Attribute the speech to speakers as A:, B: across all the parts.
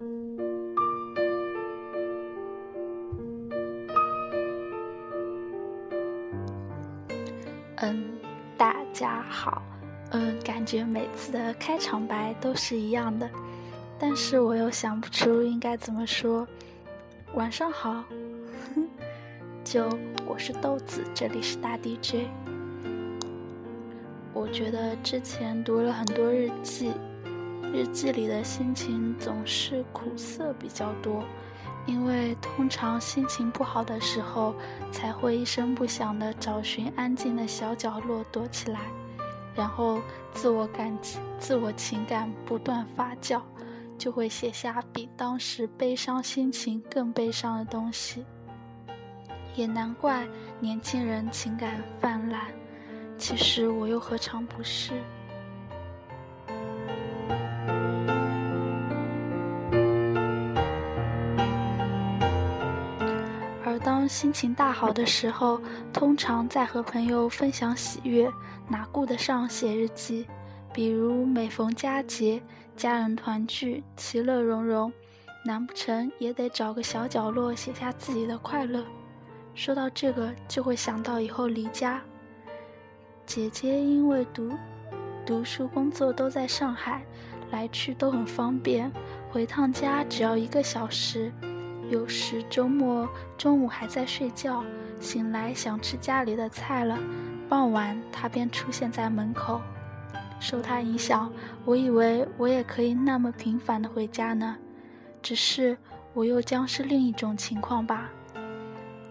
A: 嗯，大家好。嗯，感觉每次的开场白都是一样的，但是我又想不出应该怎么说。晚上好，就我是豆子，这里是大 DJ。我觉得之前读了很多日记，日记里的心情总是苦涩比较多，因为通常心情不好的时候，才会一声不响的找寻安静的小角落躲起来。然后自我感、自我情感不断发酵，就会写下比当时悲伤心情更悲伤的东西。也难怪年轻人情感泛滥，其实我又何尝不是？心情大好的时候，通常在和朋友分享喜悦，哪顾得上写日记？比如每逢佳节，家人团聚，其乐融融，难不成也得找个小角落写下自己的快乐？说到这个，就会想到以后离家。姐姐因为读读书工作都在上海，来去都很方便，回趟家只要一个小时。有时周末中午还在睡觉，醒来想吃家里的菜了，傍晚他便出现在门口。受他影响，我以为我也可以那么频繁的回家呢，只是我又将是另一种情况吧。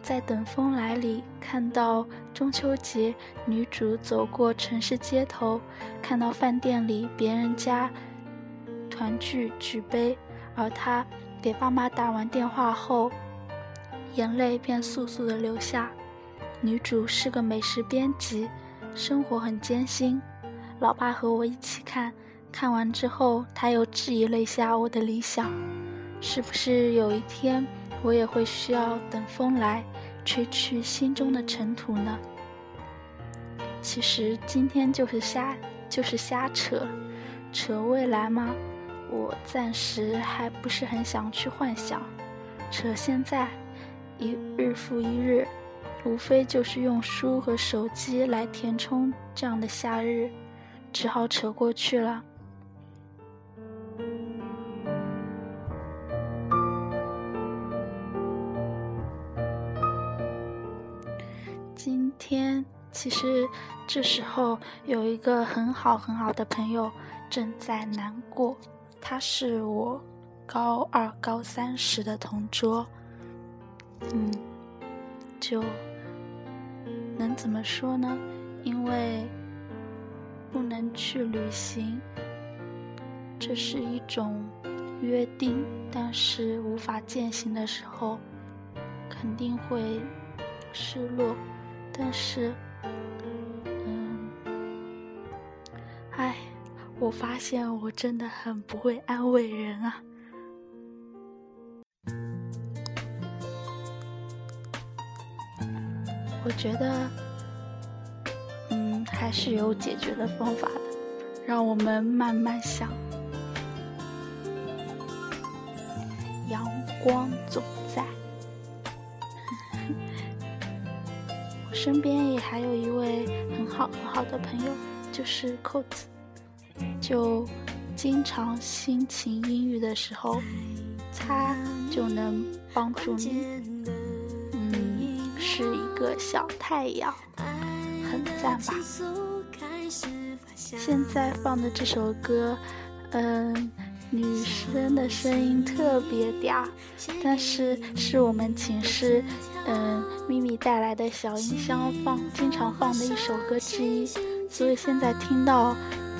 A: 在《等风来》里看到中秋节女主走过城市街头，看到饭店里别人家团聚举杯，而她。给爸妈打完电话后，眼泪便簌簌的流下。女主是个美食编辑，生活很艰辛。老爸和我一起看，看完之后，他又质疑了一下我的理想：是不是有一天我也会需要等风来，吹去心中的尘土呢？其实今天就是瞎，就是瞎扯，扯未来吗？我暂时还不是很想去幻想，扯现在，一日复一日，无非就是用书和手机来填充这样的夏日，只好扯过去了。今天其实这时候有一个很好很好的朋友正在难过。他是我高二、高三时的同桌，嗯，就能怎么说呢？因为不能去旅行，这是一种约定，但是无法践行的时候，肯定会失落。但是，嗯，唉。我发现我真的很不会安慰人啊！我觉得，嗯，还是有解决的方法的，让我们慢慢想。阳光总在，我身边也还有一位很好很好的朋友，就是扣子。就经常心情阴郁的时候，它就能帮助你。嗯，是一个小太阳，很赞吧？现在放的这首歌，嗯，女生的声音特别嗲，但是是我们寝室嗯咪咪带来的小音箱放经常放的一首歌之一，所以现在听到。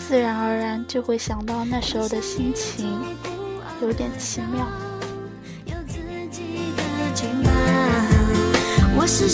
A: 自然而然就会想到那时候的心情，有点奇妙。我是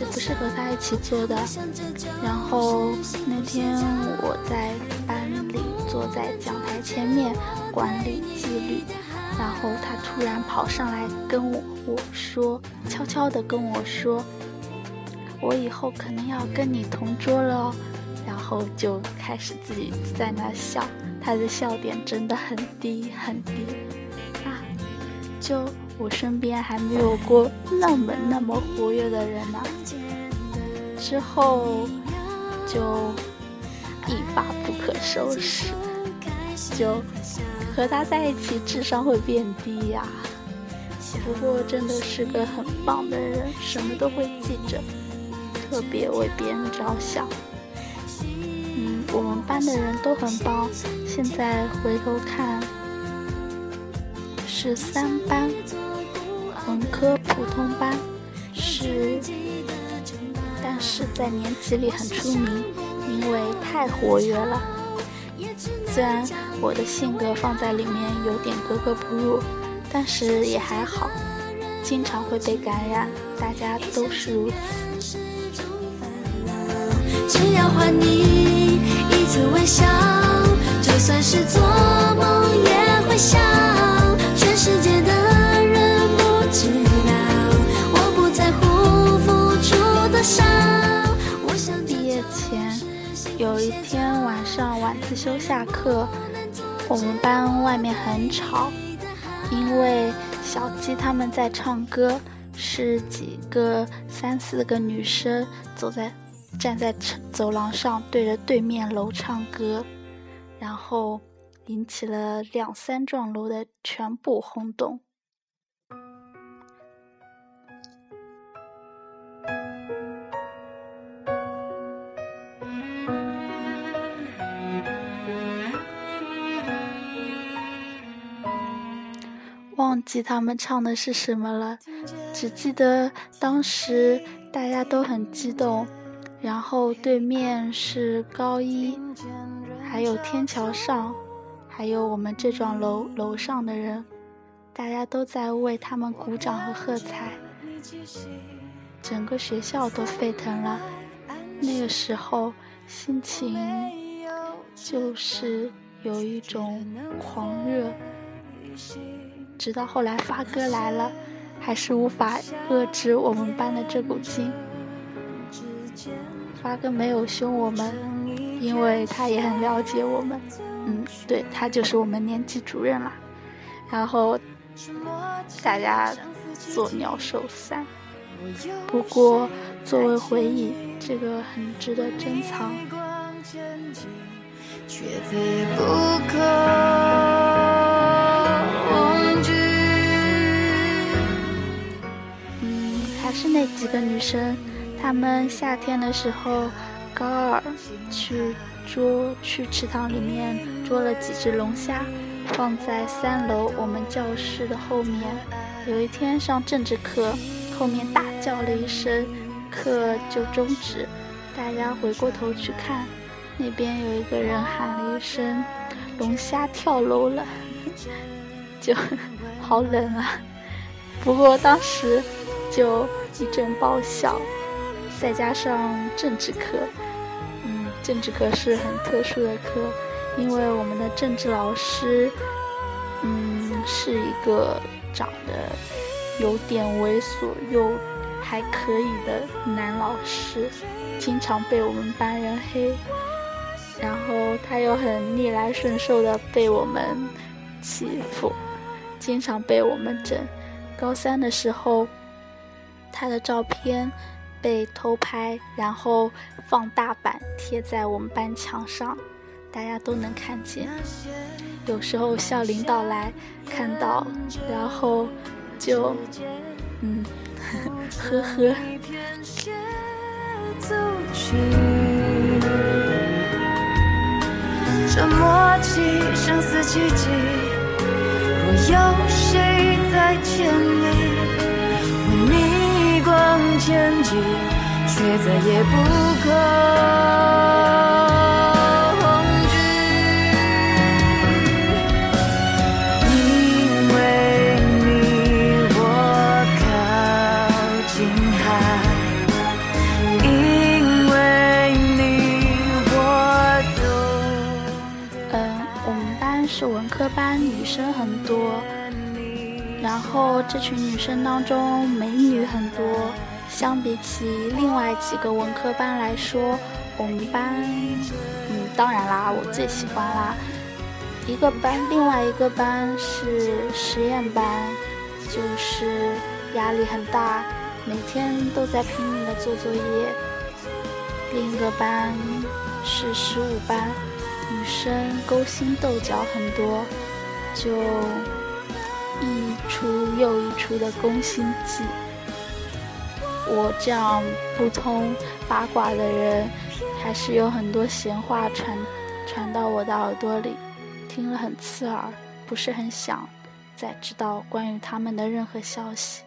A: 我一开始不是和他一起做的，然后那天我在班里坐在讲台前面管理纪律，然后他突然跑上来跟我我说，悄悄地跟我说，我以后可能要跟你同桌了，然后就开始自己在那笑，他的笑点真的很低很低啊，就。我身边还没有过那么那么活跃的人呢，之后就一发不可收拾，就和他在一起智商会变低呀。不过真的是个很棒的人，什么都会记着，特别为别人着想。嗯，我们班的人都很棒，现在回头看是三班。科普通班是，但是在年级里很出名，因为太活跃了。虽然我的性格放在里面有点格格不入，但是也还好，经常会被感染，大家都是如此。只要还你一次微笑，就算是做梦也会想，有一天晚上晚自修下课，我们班外面很吵，因为小鸡他们在唱歌，是几个三四个女生走在站在走廊上对着对面楼唱歌，然后引起了两三幢楼的全部轰动。记他们唱的是什么了，只记得当时大家都很激动，然后对面是高一，还有天桥上，还有我们这幢楼楼上的人，大家都在为他们鼓掌和喝彩，整个学校都沸腾了。那个时候心情就是有一种狂热。直到后来发哥来了，还是无法遏制我们班的这股劲。发哥没有凶我们，因为他也很了解我们。嗯，对他就是我们年级主任啦。然后大家作鸟兽散。不过作为回忆，这个很值得珍藏。是那几个女生，她们夏天的时候，高二去捉去池塘里面捉了几只龙虾，放在三楼我们教室的后面。有一天上政治课，后面大叫了一声，课就终止。大家回过头去看，那边有一个人喊了一声：“龙虾跳楼了！” 就 好冷啊。不过当时就。一阵爆笑，再加上政治课，嗯，政治课是很特殊的课，因为我们的政治老师，嗯，是一个长得有点猥琐又还可以的男老师，经常被我们班人黑，然后他又很逆来顺受的被我们欺负，经常被我们整。高三的时候。他的照片被偷拍，然后放大版贴在我们班墙上，大家都能看见。有时候校领导来看到，然后就嗯，呵呵。这默契生死契机，若有谁在千里。年纪却再也不恐。因为我靠近，因为我们班是文科班，女生很多，然后这群女生当中美女很多。相比起另外几个文科班来说，我们班，嗯，当然啦，我最喜欢啦。一个班，另外一个班是实验班，就是压力很大，每天都在拼命的做作业。另一个班是十五班，女生勾心斗角很多，就一出又一出的宫心计。我这样不通八卦的人，还是有很多闲话传传到我的耳朵里，听了很刺耳，不是很想再知道关于他们的任何消息。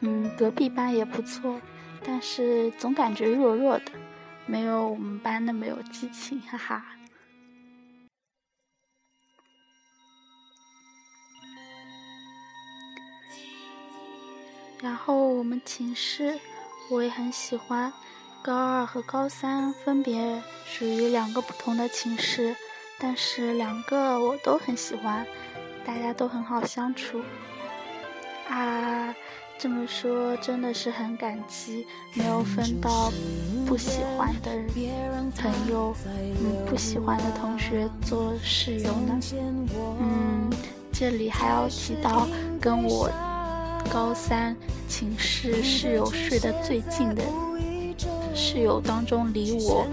A: 嗯，隔壁班也不错，但是总感觉弱弱的，没有我们班那么有激情，哈哈。然后我们寝室我也很喜欢，高二和高三分别属于两个不同的寝室，但是两个我都很喜欢，大家都很好相处。啊，这么说真的是很感激没有分到不喜欢的朋友，嗯，不喜欢的同学做室友呢。嗯，这里还要提到跟我。高三寝室室友睡得最近的室友当中，离我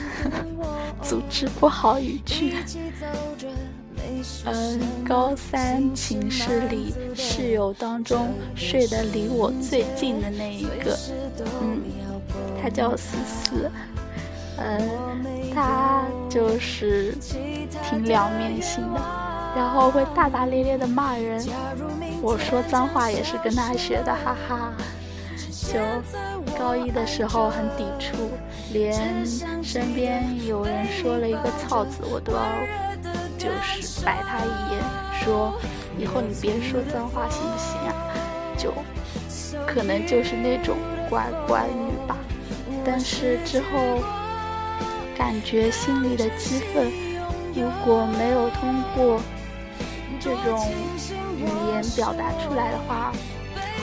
A: 组织不好语句。嗯，高三寝室里室友当中睡得离我最近的那一个，嗯，他叫思思，嗯，他就是挺两面性的。然后会大大咧咧的骂人，我说脏话也是跟他学的，哈哈。就高一的时候很抵触，连身边有人说了一个操字，我都要就是白他一眼，说以后你别说脏话行不行啊？就可能就是那种乖乖女吧。但是之后感觉心里的激愤，如果没有通过。这种语言表达出来的话，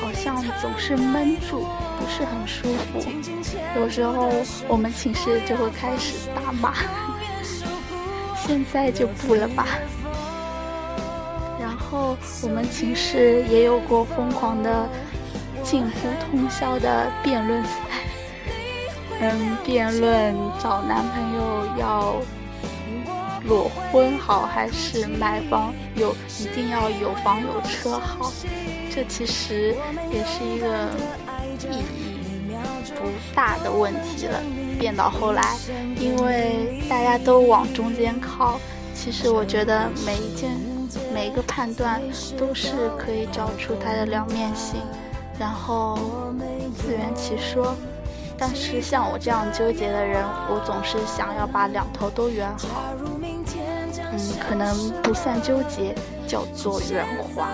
A: 好像总是闷住，不是很舒服。有时候我们寝室就会开始打骂，现在就不了吧。然后我们寝室也有过疯狂的、近乎通宵的辩论赛，嗯，辩论找男朋友要。裸婚好还是买房有一定要有房有车好？这其实也是一个意义不大的问题了。变到后来，因为大家都往中间靠，其实我觉得每一件每一个判断都是可以找出它的两面性，然后自圆其说。但是像我这样纠结的人，我总是想要把两头都圆好。嗯，可能不算纠结，叫做圆滑。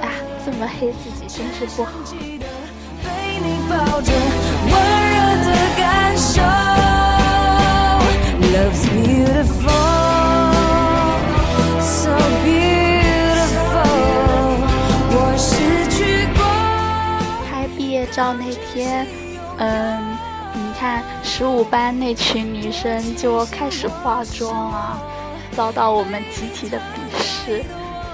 A: 啊，这么黑自己真是不好。拍毕业照那天，嗯，你看十五班那群女生就开始化妆啊。遭到我们集体的鄙视，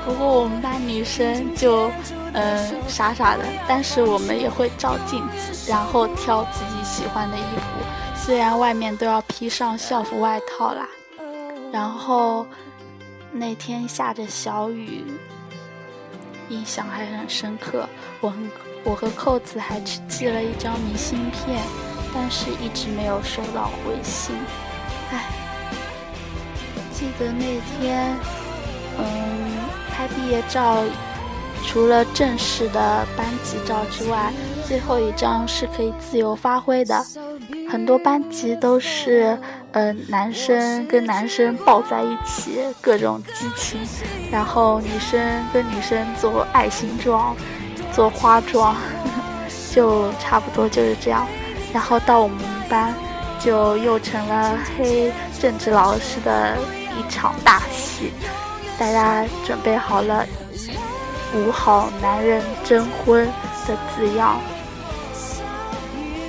A: 不过我们班女生就，嗯，傻傻的，但是我们也会照镜子，然后挑自己喜欢的衣服，虽然外面都要披上校服外套啦。然后那天下着小雨，印象还很深刻。我和我和扣子还去寄了一张明信片，但是一直没有收到回信，唉。记得那天，嗯，拍毕业照，除了正式的班级照之外，最后一张是可以自由发挥的。很多班级都是，嗯，男生跟男生抱在一起，各种激情；然后女生跟女生做爱心状，做花状，就差不多就是这样。然后到我们班，就又成了黑政治老师的。一场大戏，大家准备好了“五好男人征婚”的字样，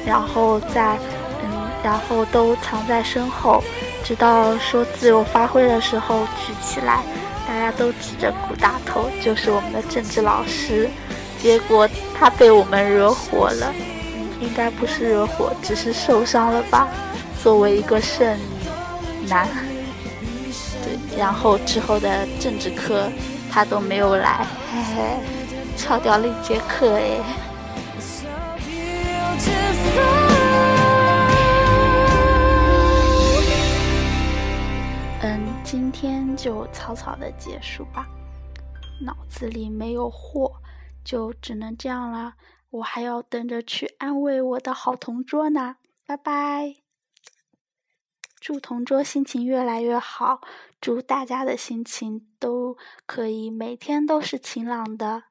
A: 然后在嗯，然后都藏在身后，直到说自由发挥的时候举起来，大家都指着古大头，就是我们的政治老师。结果他被我们惹火了，应该不是惹火，只是受伤了吧？作为一个剩女男，然后之后的政治课他都没有来，嘿嘿，翘掉了一节课哎。嗯，今天就草草的结束吧，脑子里没有货。就只能这样了，我还要等着去安慰我的好同桌呢。拜拜！祝同桌心情越来越好，祝大家的心情都可以每天都是晴朗的。